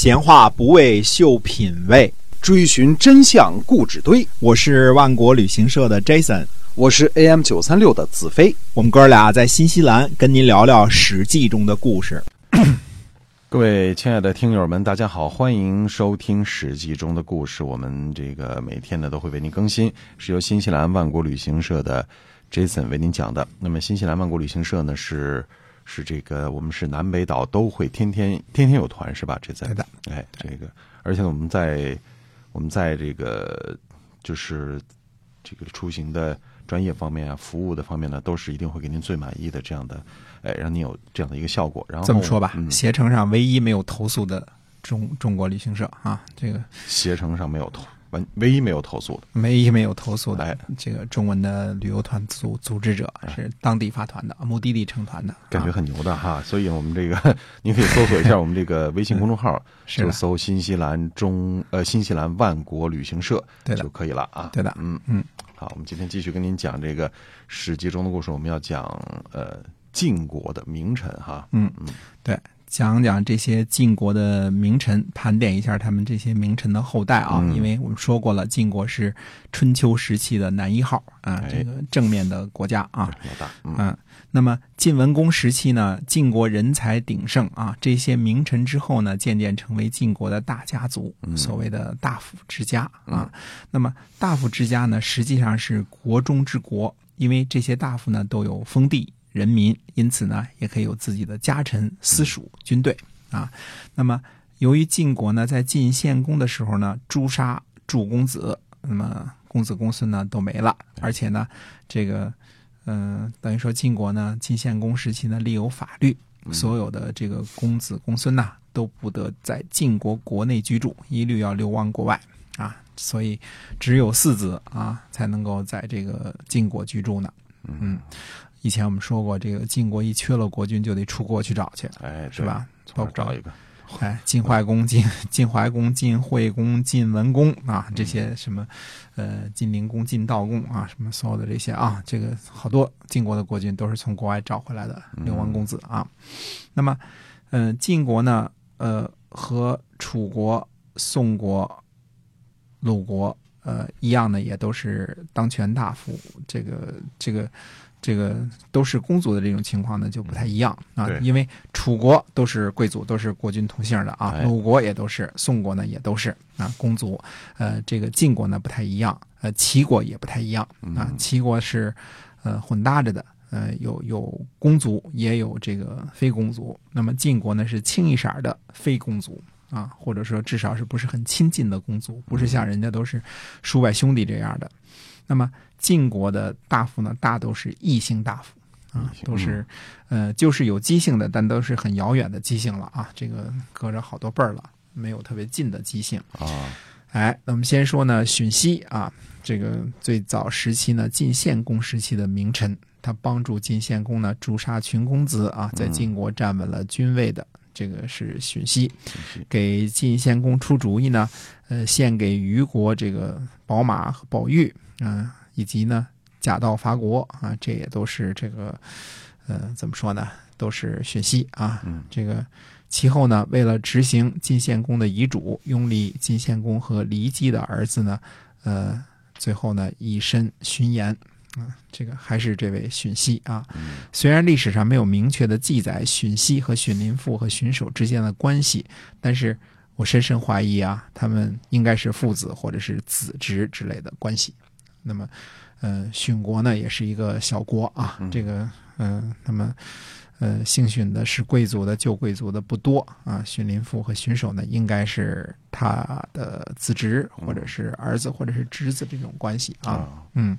闲话不为秀品味，追寻真相故纸堆。我是万国旅行社的 Jason，我是 AM 九三六的子飞。我们哥俩在新西兰跟您聊聊《史记》中的故事。各位亲爱的听友们，大家好，欢迎收听《史记》中的故事。我们这个每天呢都会为您更新，是由新西兰万国旅行社的 Jason 为您讲的。那么新西兰万国旅行社呢是。是这个，我们是南北岛都会天天天天有团是吧？这在的，哎，这个，而且我们在我们在这个就是这个出行的专业方面啊，服务的方面呢，都是一定会给您最满意的这样的，哎，让您有这样的一个效果。然后这么说吧，嗯携程上唯一没有投诉的中中国旅行社啊，这个携程上没有投，完唯一没有投诉的，唯一没有投诉的哎。的这个中文的旅游团组组织者是当地发团的，目的地成团的，啊。感觉很牛的哈。所以我们这个 您可以搜索一下我们这个微信公众号，是就搜新西兰中呃新西兰万国旅行社对就可以了啊。对的。嗯。嗯。好，我们今天继续跟您讲这个《史记》中的故事，我们要讲呃晋国的名臣哈。嗯。嗯，对，讲讲这些晋国的名臣，盘点一下他们这些名臣的后代啊。嗯因为我们说过了，晋国是春秋时期的男一号啊，哎这个正面的国家啊。老大，那么晋文公时期呢，晋国人才鼎盛啊，这些名臣之后呢，渐渐成为晋国的大家族，嗯所谓的大夫之家啊。那么大夫之家呢，实际上是国中之国，因为这些大夫呢都有封地、人民，因此呢也可以有自己的家臣、私属、军队啊。那么由于晋国呢在晋献公的时候呢诛杀诸公子，那么公子公孙呢都没了，而且呢这个。嗯，等于说晋国呢，晋献公时期呢立有法律，所有的这个公子公孙呐、都不得在晋国国内居住，一律要流亡国外啊。所以只有四子啊才能够在这个晋国居住呢。嗯，以前我们说过，这个晋国一缺了国君，就得出国去找去，哎，是吧？对？包括从哪儿找一个？哎，晋怀公、晋 晋怀公、晋惠公、晋文公啊，这些什么，呃，晋灵公、晋悼公啊，什么所有的这些啊，这个好多晋国的国君都是从国外找回来的流亡公子啊。那么，呃，晋国呢，呃，和楚国、宋国、鲁国，呃，一样的，也都是当权大夫，这个这个。这个都是公族的这种情况呢，就不太一样啊，因为楚国都是贵族，都是国君同姓的啊，哎。鲁国也都是，宋国呢也都是啊公族，呃，这个晋国呢不太一样，呃，齐国也不太一样啊，齐国是呃混搭着的，呃，有有公族，也有这个非公族，那么晋国呢是清一色的非公族。啊，或者说至少是不是很亲近的公族，不是像人家都是叔伯兄弟这样的。那么晋国的大夫呢，大都是异姓大夫啊，都是呃，就是有姬姓的，但都是很遥远的姬姓了啊，这个隔着好多辈儿了，没有特别近的姬姓。啊，哎，那我们先说呢，荀息啊，这个最早时期呢，晋献公时期的名臣，他帮助晋献公呢诛杀群公子啊，在晋国站稳了君位的，这个是荀息。给晋献公出主意呢，呃，献给虞国这个宝马和宝玉，嗯、以及呢假道伐国啊，这也都是这个，呃，怎么说呢，都是荀息啊。嗯这个其后呢，为了执行晋献公的遗嘱，拥立晋献公和骊姬的儿子呢，呃，最后呢以身殉言。啊，这个还是这位荀息啊。虽然历史上没有明确的记载荀息和荀林赋和荀守之间的关系，但是我深深怀疑啊，他们应该是父子或者是子侄之类的关系。那么，呃，荀国呢也是一个小国啊，这个，嗯、那么，呃，姓荀的是贵族的，旧贵族的不多啊。荀林赋和荀守呢，应该是他的子侄或者是儿子或者是侄子这种关系啊。啊，嗯，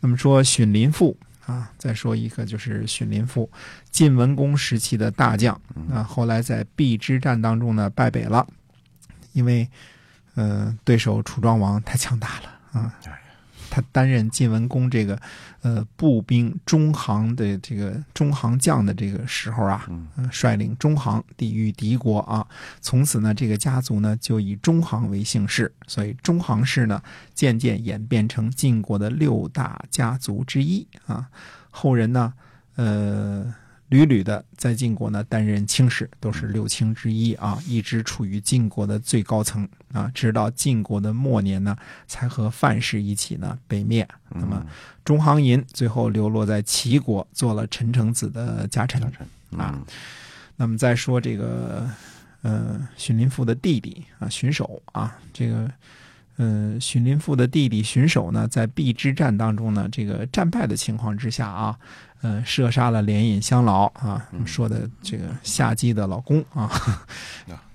那么说荀林赋啊，再说一个就是荀林赋，晋文公时期的大将啊，后来在邲之战当中呢败北了，因为呃对手楚庄王太强大了啊哎。他担任晋文公这个呃步兵中行的这个中行将的这个时候啊，率领中行抵御敌国啊。从此呢，这个家族呢就以中行为姓氏，所以中行氏呢渐渐演变成晋国的六大家族之一啊。后人呢，呃，屡屡的在晋国呢担任卿士，都是六卿之一啊，一直处于晋国的最高层啊，直到晋国的末年呢，才和范氏一起呢被灭。那么中行寅最后流落在齐国，做了陈成子的家臣啊。那么再说这个呃荀林父的弟弟啊荀守啊，这个。嗯，荀林赋的弟弟荀守呢，在避之战当中呢，这个战败的情况之下啊，呃，射杀了连尹相老啊，说的这个夏姬的老公啊，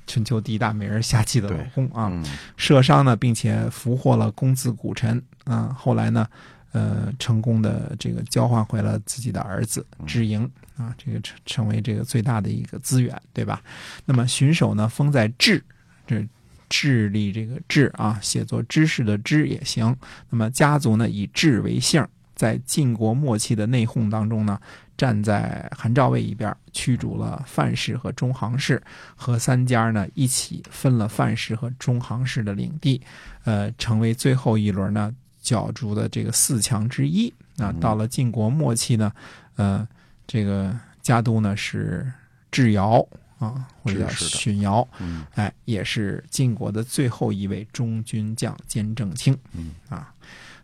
春秋第一大美人夏姬的老公啊，射伤呢，并且俘获了公子古臣啊，后来呢，呃，成功的这个交换回了自己的儿子智盈啊，这个成成为这个最大的一个资源，对吧？那么荀守呢，封在智，这。智力这个智啊，写作知识的知也行。那么家族呢，以智为姓，在晋国末期的内讧当中呢，站在韩赵魏一边，驱逐了范氏和中行氏，和三家呢一起分了范氏和中行氏的领地，呃，成为最后一轮呢角逐的这个四强之一。那，到了晋国末期呢，呃，这个家督呢是智瑶。啊，或者叫荀瑶，哎，也是晋国的最后一位中军将兼正卿。嗯啊，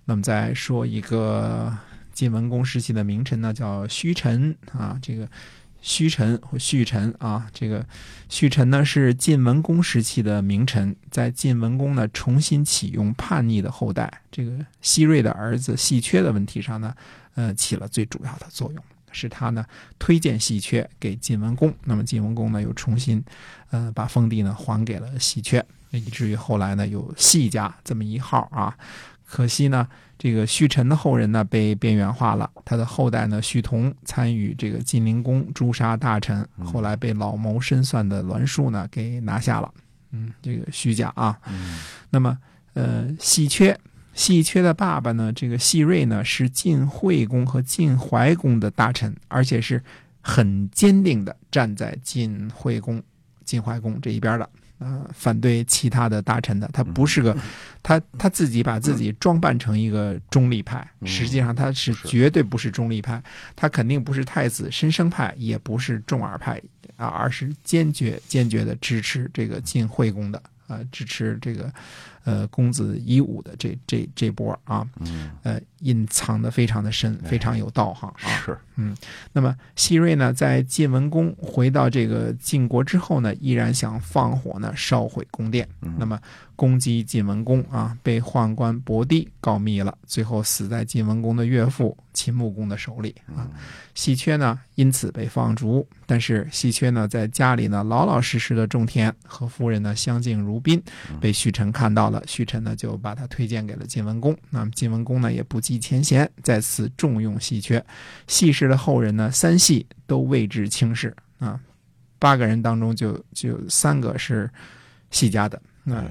那么再说一个晋文公时期的名臣呢，叫胥臣啊。这个胥臣或胥臣啊，这个胥臣呢是晋文公时期的名臣，在晋文公呢重新启用叛逆的后代这个西瑞的儿子细缺的问题上呢，呃，起了最主要的作用。是他呢推荐喜鹊给晋文公，那么晋文公呢又重新，呃把封地呢还给了喜鹊，以至于后来呢有戏家这么一号啊。可惜呢这个胥臣的后人呢被边缘化了，他的后代呢胥同参与这个晋灵公诛杀大臣，后来被老谋深算的栾树呢给拿下了。嗯，这个虚假啊，那么呃细缺。细缺的爸爸呢？这个细瑞呢，是晋惠公和晋怀公的大臣，而且是很坚定的站在晋惠公、晋怀公这一边的，啊，反对其他的大臣的。他不是个，他他自己把自己装扮成一个中立派，实际上他是绝对不是中立派，他肯定不是太子申生派，也不是重耳派啊，而是坚决坚决的支持这个晋惠公的。啊，支持这个，呃，公子夷吾的这这这波啊，呃，隐藏的非常的深，非常有道行啊。是，嗯，那么西瑞呢，在晋文公回到这个晋国之后呢，依然想放火呢，烧毁宫殿。那么。攻击晋文公啊，被宦官伯帝告密了，最后死在晋文公的岳父秦穆公的手里啊。细缺呢，因此被放逐，但是细缺呢，在家里呢老老实实的种田，和夫人呢相敬如宾，被胥臣看到了，胥臣呢就把他推荐给了晋文公。那么晋文公呢也不计前嫌，再次重用细缺。细氏的后人呢，三系都位至卿士啊，八个人当中就就三个是细家的那。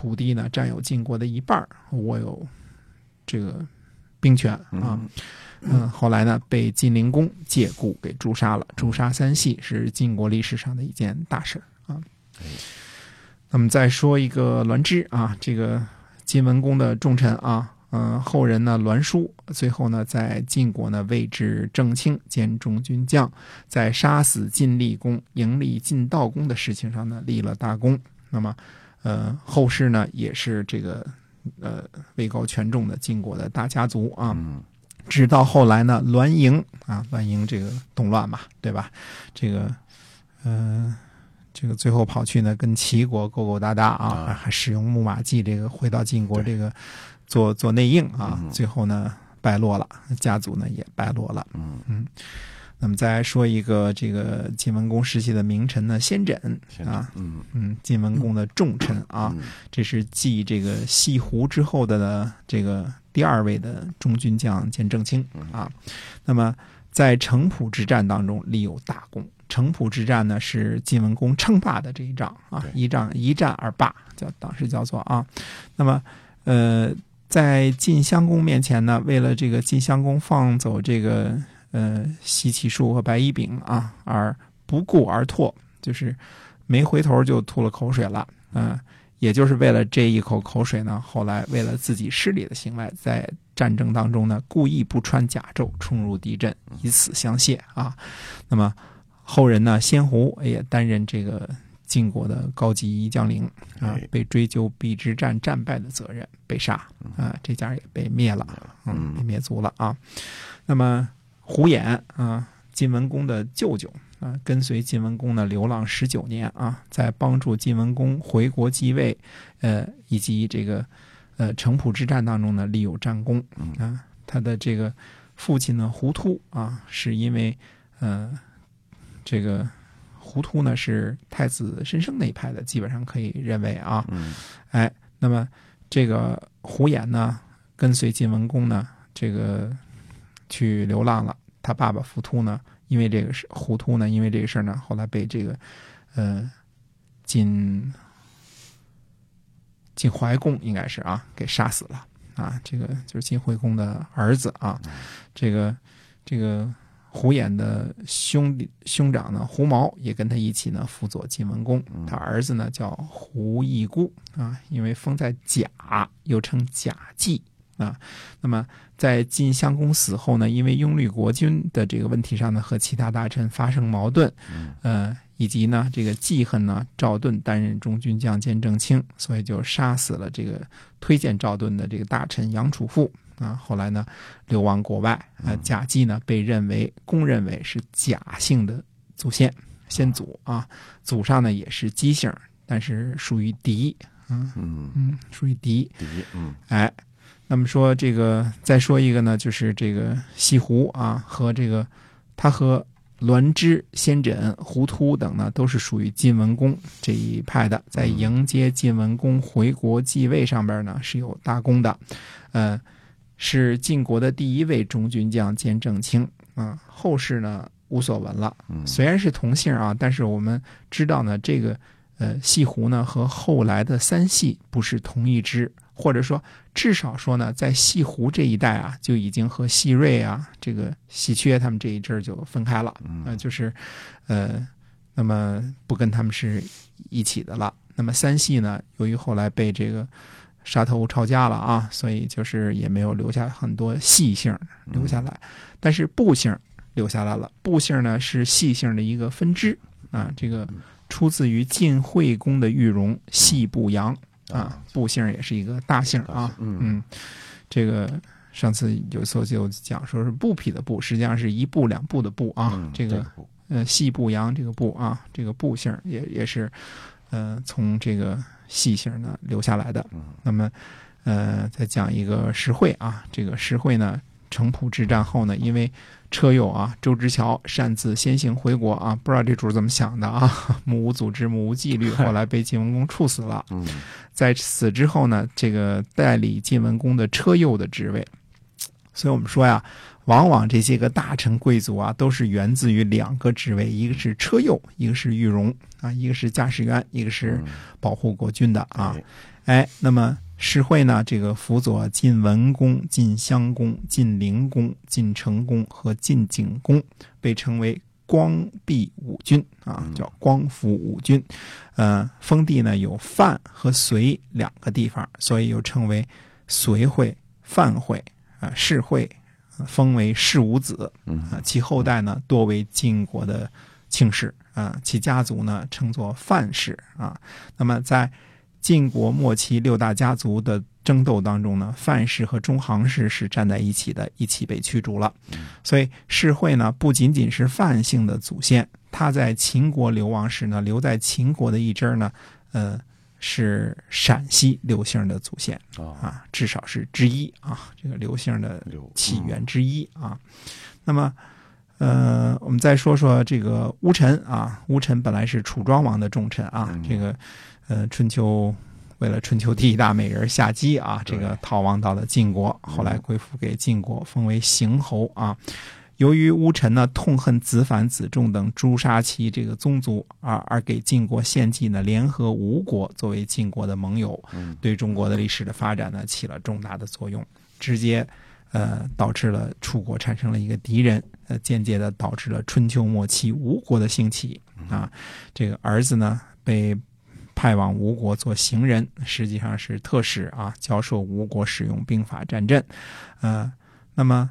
土地呢，占有晋国的一半我有这个兵权啊。嗯，后来呢，被晋灵公借故给诛杀了。诛杀三系是晋国历史上的一件大事啊。那么再说一个栾枝啊，这个晋文公的重臣啊，嗯，后人呢栾书，最后呢在晋国呢位置正卿兼中军将，在杀死晋厉公、迎立晋悼公的事情上呢立了大功。那么。呃，后世呢也是这个呃位高权重的晋国的大家族啊，直到后来呢，栾盈啊，栾盈这个动乱嘛，对吧？这个呃，这个最后跑去呢跟齐国勾勾搭搭啊，还使用木马计，这个回到晋国这个做做内应啊，最后呢败落了，家族呢也败落了，嗯。嗯。那么再来说一个这个晋文公时期的名臣呢，先轸啊，嗯嗯，晋文公的重臣啊，这是继这个西湖之后的呢这个第二位的中军将兼正卿啊。那么在城濮之战当中立有大功。城濮之战呢是晋文公称霸的这一仗啊，一仗一战而霸，叫当时叫做啊。那么呃，在晋襄公面前呢，为了这个晋襄公放走这个。呃，西岐树和白衣丙啊，而不顾而唾，就是没回头就吐了口水了。嗯，也就是为了这一口口水呢，后来为了自己失礼的行为，在战争当中呢，故意不穿甲胄冲入敌阵，以此相谢啊。那么后人呢，仙胡也担任这个晋国的高级将领啊哎，被追究邲之战战败的责任，被杀啊，这家也被灭了，嗯，被灭族了啊。那么胡衍啊，晋文公的舅舅啊，跟随晋文公呢流浪十九年啊，在帮助晋文公回国继位，呃，以及这个呃城濮之战当中呢立有战功啊。他的这个父亲呢胡突啊，是因为呃这个胡突呢是太子申生那一派的，基本上可以认为啊，嗯哎，那么这个胡衍呢，跟随晋文公呢，这个去流浪了。他爸爸胡突呢，因为这个事，胡突呢，因为这个事儿呢，后来被这个呃晋晋怀公应该是啊给杀死了啊。这个就是晋惠公的儿子啊，这个这个胡衍的兄弟兄长呢，胡毛也跟他一起呢辅佐晋文公。他儿子呢叫胡义姑啊，因为封在甲，又称甲季啊。那么在晋襄公死后呢，因为拥立国君的这个问题上呢，和其他大臣发生矛盾，呃，以及呢这个记恨呢赵盾担任中军将兼正卿，所以就杀死了这个推荐赵盾的这个大臣杨楚富。啊，后来呢，流亡国外。啊，贾季呢，被认为公认为是贾姓的祖先先祖啊，祖上呢也是姬姓，但是属于狄，嗯嗯，嗯，属于狄。第一，嗯哎，那么说这个再说一个呢，就是这个西湖啊，和这个他和栾枝、仙枕、胡突等呢，都是属于晋文公这一派的，在迎接晋文公回国继位上边呢是有大功的，呃，是晋国的第一位中军将兼正卿。啊、后世呢无所闻了。嗯。虽然是同姓啊，但是我们知道呢，这个呃西湖呢和后来的三系不是同一支，或者说至少说呢，在西湖这一带啊，就已经和西瑞啊、这个喜缺他们这一阵儿就分开了，呃，就是呃，那么不跟他们是一起的了。那么三系呢，由于后来被这个杀头抄家了啊，所以就是也没有留下很多系姓留下来，但是部姓留下来了。部姓呢是系姓的一个分支。啊，这个出自于晋惠公的玉容系部阳啊，布姓也是一个大姓啊，嗯，这个。上次有一次就讲说是布匹的布，实际上是一步两步的部啊。嗯这个呃细部阳这个部啊，这个部姓也也是呃从这个细姓呢留下来的。那么呃再讲一个石惠啊，这个石惠呢，城濮之战后呢，因为车右啊周之乔擅自先行回国啊，不知道这主儿怎么想的啊，目无组织，目无纪律，后来被晋文公处死了。嗯在此之后呢，这个代理晋文公的车右的职位。所以我们说呀，往往这些个大臣贵族啊，都是源自于两个职位，一个是车右，一个是御容啊，一个是驾驶员，一个是保护国君的啊。哎，那么世惠呢，这个辅佐晋文公、晋襄公、晋灵公、晋成公和晋景公，被称为光弼五君啊，叫光复五君。呃，封地呢有范和隋两个地方，所以又称为隋会、范会啊，世会，呃封为世五子。啊，其后代呢多为晋国的庆氏啊，其家族呢称作范氏啊。那么在晋国末期六大家族的争斗当中呢，范氏和中行氏是站在一起的，一起被驱逐了。所以世会呢不仅仅是范姓的祖先，他在秦国流亡时呢，留在秦国的一支呢，呃，是陕西刘姓的祖先啊啊，至少是之一啊，这个刘姓的起源之一啊。那么，呃，我们再说说这个乌臣啊，乌臣本来是楚庄王的重臣啊，这个呃，春秋为了春秋第一大美人夏姬啊，这个逃亡到了晋国，后来归附给晋国，封为邢侯啊。由于乌臣呢痛恨子反、子重等诛杀其这个宗族，而而给晋国献计呢，联合吴国作为晋国的盟友，对中国的历史的发展呢起了重大的作用，直接呃导致了楚国产生了一个敌人，呃间接的导致了春秋末期吴国的兴起啊。这个儿子呢被派往吴国做行人，实际上是特使啊，教授吴国使用兵法战阵。呃，那么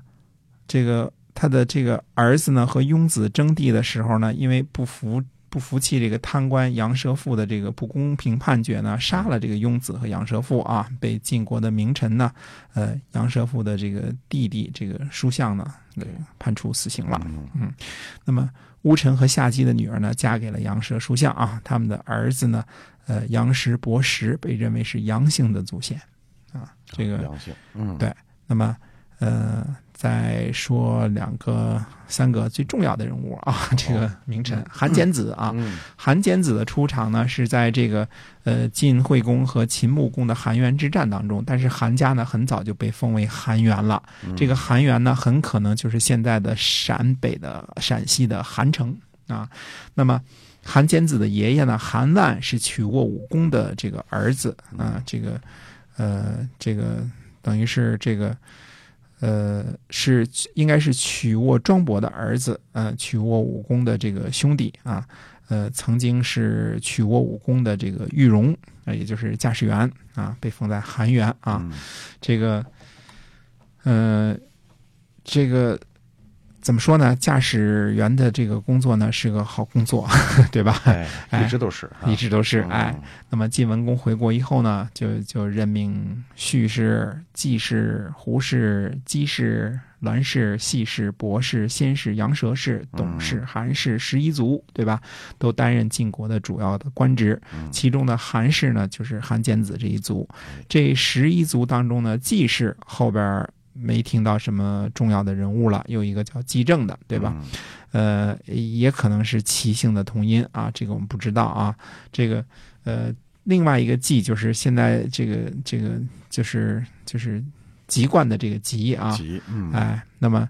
这个他的这个儿子呢和雍子争地的时候呢，因为不服。不服气这个贪官杨蛇父的这个不公平判决呢，杀了这个雍子和杨蛇父啊，被晋国的名臣呢，呃，杨蛇父的这个弟弟这个叔向呢，给判处死刑了。嗯，那么乌臣和夏姬的女儿呢，嫁给了杨蛇叔向啊，他们的儿子呢，呃，杨石伯石被认为是杨姓的祖先。啊，这个杨姓，嗯，对，那么呃。再说两个、三个最重要的人物啊，这个名臣韩简子啊，韩简子的出场呢是在这个呃晋惠公和秦穆公的韩元之战当中，但是韩家呢很早就被封为韩元了。这个韩元呢很可能就是现在的陕北的陕西的韩城啊。那么韩简子的爷爷呢韩万是娶过武公的这个儿子啊，这个呃这个等于是这个。呃，是应该是曲沃庄伯的儿子，呃，曲沃武功的这个兄弟啊，呃，曾经是曲沃武功的这个玉荣啊，也就是驾驶员啊，被封在韩元啊，这个，呃，这个。怎么说呢？驾驶员的这个工作呢是个好工作，对吧？哎，一直都是，一直都是。哎，那么晋文公回国以后呢，就就任命胥氏、季氏、胡氏、姬氏、栾氏、细氏、伯氏、先氏、杨蛇氏、董氏、韩氏十一族，对吧？都担任晋国的主要的官职。其中的韩氏呢，就是韩简子这一族。这十一族当中呢，季氏后边。没听到什么重要的人物了，有一个叫季正的，对吧？呃，也可能是齐姓的同音啊，这个我们不知道啊。这个呃，另外一个季就是现在这个这个就是就是籍贯的这个籍啊，哎，那么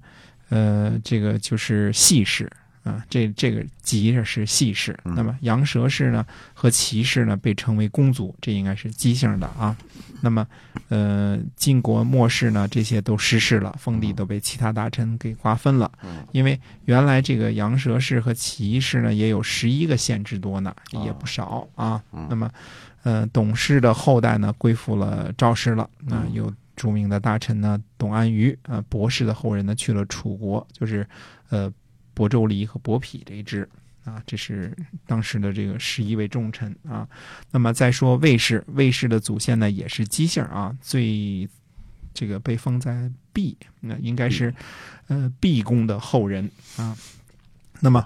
呃，这个就是系氏。啊，这这个吉着是系氏，那么羊舌氏呢和齐氏呢被称为公族，这应该是姬姓的啊。那么，呃，晋国末世呢，这些都失势了，封地都被其他大臣给瓜分了。因为原来这个羊舌氏和齐氏呢也有十一个县之多呢，也不少啊。那么，呃，董氏的后代呢归附了赵氏了。那有著名的大臣呢，董安于，呃，博士的后人呢去了楚国，就是呃。亳州离和伯匹这一支啊，这是当时的这个十一位重臣啊。那么再说卫氏，卫氏的祖先呢也是姬姓啊，最这个被封在毕，那应该是呃毕公的后人啊。那么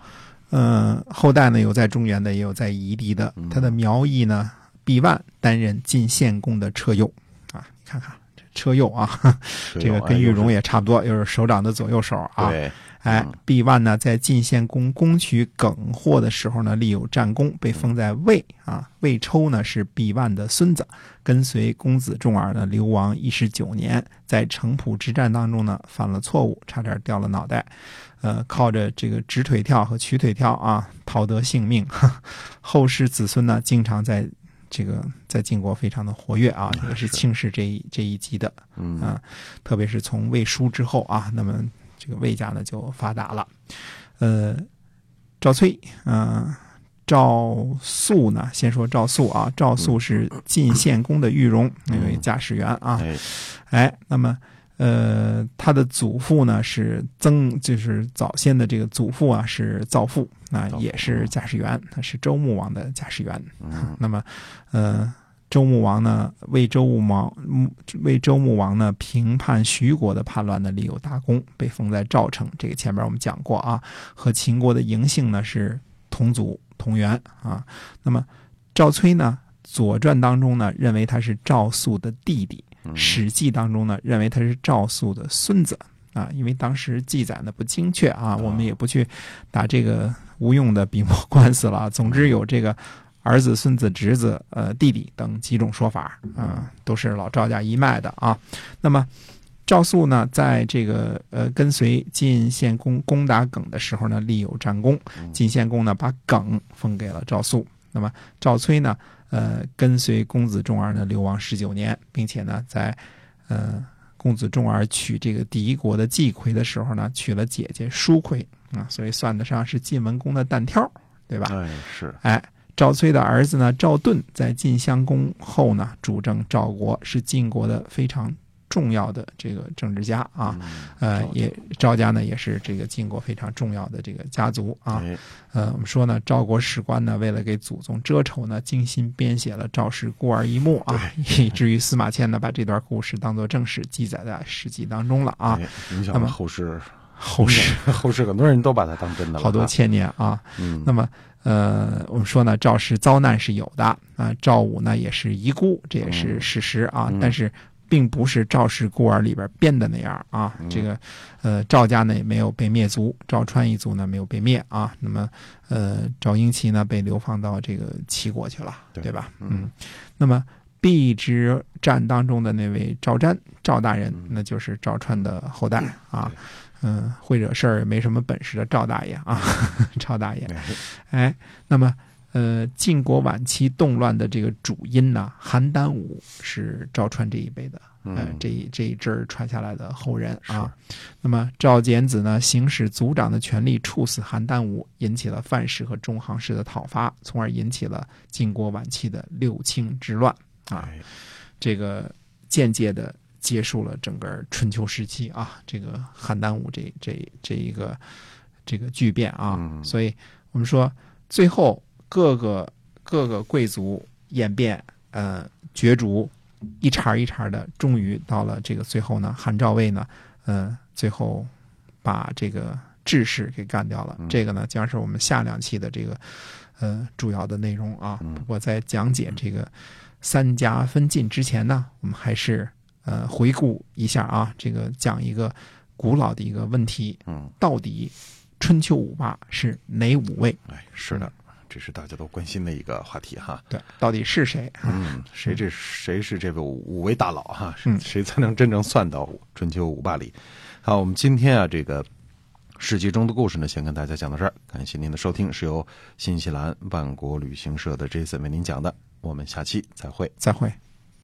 呃后代呢有在中原的，也有在夷狄的。他的苗裔呢毕万担任晋献公的车右啊，你看看这车右啊，这个跟玉荣也差不多，又是首长的左右手啊。哎，毕万呢，在晋献公攻取耿霍的时候呢，立有战功，被封在魏啊。魏抽呢是毕万的孙子，跟随公子重耳呢流亡一十九年，在城濮之战当中呢犯了错误，差点掉了脑袋，呃，靠着这个直腿跳和曲腿跳啊，逃得性命。后世子孙呢，经常在这个在晋国非常的活跃啊，也是庆氏这一这一级的，嗯，特别是从魏书之后啊，那么。这个魏家呢就发达了，呃，赵崔，嗯，赵素呢，先说赵素啊，赵素是晋献公的御荣，那位驾驶员啊，哎，那么呃，他的祖父呢是曾，就是早先的这个祖父啊是造父啊，也是驾驶员，他是周穆王的驾驶员，那么呃。周穆王呢，为周穆王为周穆王呢平叛徐国的叛乱呢立有大功，被封在赵城。这个前面我们讲过啊，和秦国的嬴姓呢是同祖同源啊。那么赵崔呢，《左传》当中呢认为他是赵肃的弟弟，《史记》当中呢认为他是赵肃的孙子啊。因为当时记载的不精确啊，我们也不去打这个无用的笔墨官司了。总之有这个。儿子、孙子、侄子、呃弟弟等几种说法，啊，都是老赵家一脉的啊。那么赵肃呢，在这个呃跟随晋献公攻打耿的时候呢，立有战功。晋献公呢，把耿封给了赵肃。那么赵崔呢，呃，跟随公子重耳呢流亡十九年，并且呢，在呃公子重耳娶这个敌国的季葵的时候呢，娶了姐姐叔葵啊，所以算得上是晋文公的单挑，对吧？哎，是，哎。赵崔的儿子呢，赵盾在晋襄公后呢，主政赵国，是晋国的非常重要的这个政治家啊。呃，也赵家呢，也是这个晋国非常重要的这个家族啊。哎呃，我们说呢，赵国史官呢，为了给祖宗遮丑呢，精心编写了赵氏孤儿一幕啊，以至于司马迁呢，把这段故事当做正史记载在《史记》当中了啊。哎影响那么后世，后世 后世很多人都把它当真的了，好多啊千年啊。嗯那么，呃，我们说呢，赵氏遭难是有的啊，赵武呢也是遗孤，这也是事实啊。嗯但是，并不是赵氏孤儿里边编的那样啊。嗯这个，呃，赵家呢也没有被灭族，赵川一族呢没有被灭啊。那么，呃，赵婴齐呢被流放到这个齐国去了，对对吧？嗯嗯。那么，避之战当中的那位赵瞻赵大人，嗯那就是赵川的后代啊。嗯，会惹事儿也没什么本事的赵大爷啊，赵大爷。哎哎，那么呃，晋国晚期动乱的这个主因呢，邯郸武是赵川这一辈的，呃嗯，这一这一支儿传下来的后人啊。那么赵简子呢，行使族长的权力，处死邯郸武，引起了范氏和中行氏的讨伐，从而引起了晋国晚期的六卿之乱啊。哎这个间接的结束了整个春秋时期啊，这个邯郸武这这这一个这个巨变啊，嗯所以我们说最后各个各个贵族演变呃角逐，一茬一茬的，终于到了这个最后呢，韩赵魏呢，呃，最后把这个志士给干掉了。嗯这个呢，将是我们下两期的这个呃主要的内容啊。嗯不过在讲解这个三家分晋之前呢，我们还是呃回顾一下啊，这个讲一个古老的一个问题，嗯，到底春秋五霸是哪五位？哎，是的，这是大家都关心的一个话题哈。对，到底是谁？嗯，谁这谁是这个五五位大佬哈？嗯谁才能真正算到春秋五霸里？好，我们今天啊，这个世纪中的故事呢，先跟大家讲到这儿。感谢您的收听，是由新西兰万国旅行社的 Jason 为您讲的。我们下期再会。再会。